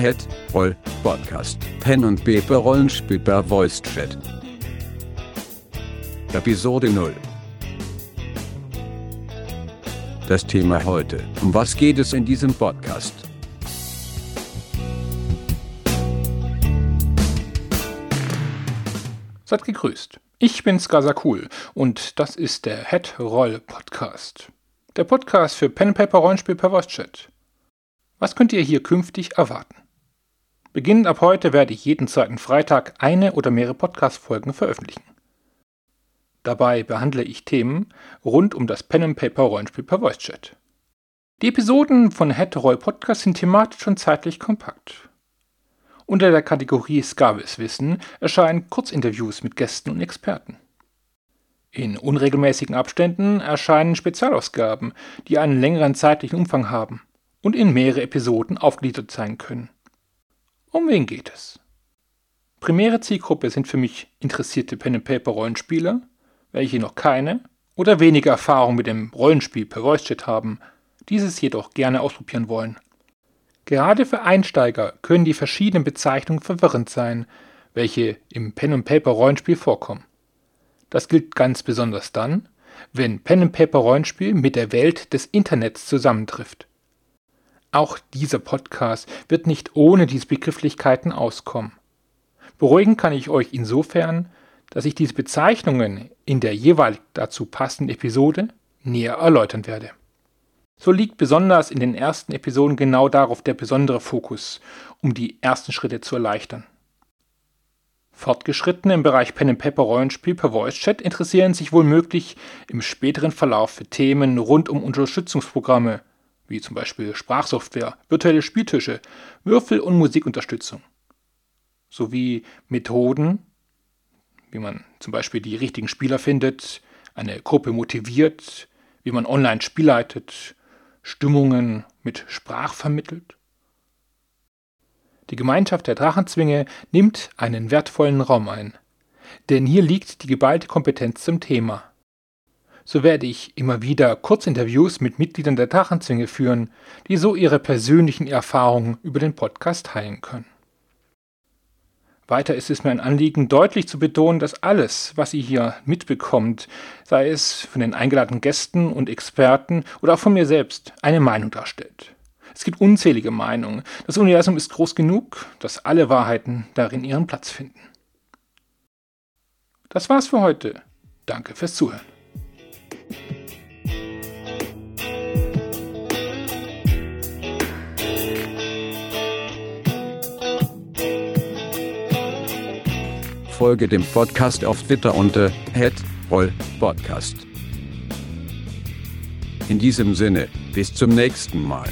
Head Roll Podcast. Pen und Paper Rollenspiel per Voice Chat. Episode 0. Das Thema heute. Um was geht es in diesem Podcast? Seid gegrüßt. Ich bin Skasakul und das ist der Head Roll Podcast. Der Podcast für Pen Paper Rollenspiel per Voice Chat. Was könnt ihr hier künftig erwarten? Beginnend ab heute werde ich jeden zweiten Freitag eine oder mehrere Podcast-Folgen veröffentlichen. Dabei behandle ich Themen rund um das Pen Paper Rollenspiel per Voice Chat. Die Episoden von Head Roll Podcast sind thematisch und zeitlich kompakt. Unter der Kategorie Skavis Wissen erscheinen Kurzinterviews mit Gästen und Experten. In unregelmäßigen Abständen erscheinen Spezialausgaben, die einen längeren zeitlichen Umfang haben und in mehrere Episoden aufgegliedert sein können. Um wen geht es? Primäre Zielgruppe sind für mich interessierte Pen-and-Paper-Rollenspieler, welche noch keine oder weniger Erfahrung mit dem Rollenspiel per Voice-Chat haben, dieses jedoch gerne ausprobieren wollen. Gerade für Einsteiger können die verschiedenen Bezeichnungen verwirrend sein, welche im Pen-and-Paper-Rollenspiel vorkommen. Das gilt ganz besonders dann, wenn Pen-and-Paper-Rollenspiel mit der Welt des Internets zusammentrifft. Auch dieser Podcast wird nicht ohne diese Begrifflichkeiten auskommen. Beruhigen kann ich euch insofern, dass ich diese Bezeichnungen in der jeweilig dazu passenden Episode näher erläutern werde. So liegt besonders in den ersten Episoden genau darauf der besondere Fokus, um die ersten Schritte zu erleichtern. Fortgeschrittene im Bereich Pen Paper Rollenspiel per Voice Chat interessieren sich wohl möglich im späteren Verlauf für Themen rund um Unterstützungsprogramme, wie zum Beispiel Sprachsoftware, virtuelle Spieltische, Würfel- und Musikunterstützung, sowie Methoden, wie man zum Beispiel die richtigen Spieler findet, eine Gruppe motiviert, wie man online Spiel leitet, Stimmungen mit Sprach vermittelt. Die Gemeinschaft der Drachenzwinge nimmt einen wertvollen Raum ein, denn hier liegt die geballte Kompetenz zum Thema so werde ich immer wieder Kurzinterviews mit Mitgliedern der Drachenzwinge führen, die so ihre persönlichen Erfahrungen über den Podcast teilen können. Weiter ist es mir ein Anliegen, deutlich zu betonen, dass alles, was ihr hier mitbekommt, sei es von den eingeladenen Gästen und Experten oder auch von mir selbst, eine Meinung darstellt. Es gibt unzählige Meinungen. Das Universum ist groß genug, dass alle Wahrheiten darin ihren Platz finden. Das war's für heute. Danke fürs Zuhören. Folge dem Podcast auf Twitter unter @rollpodcast. In diesem Sinne, bis zum nächsten Mal.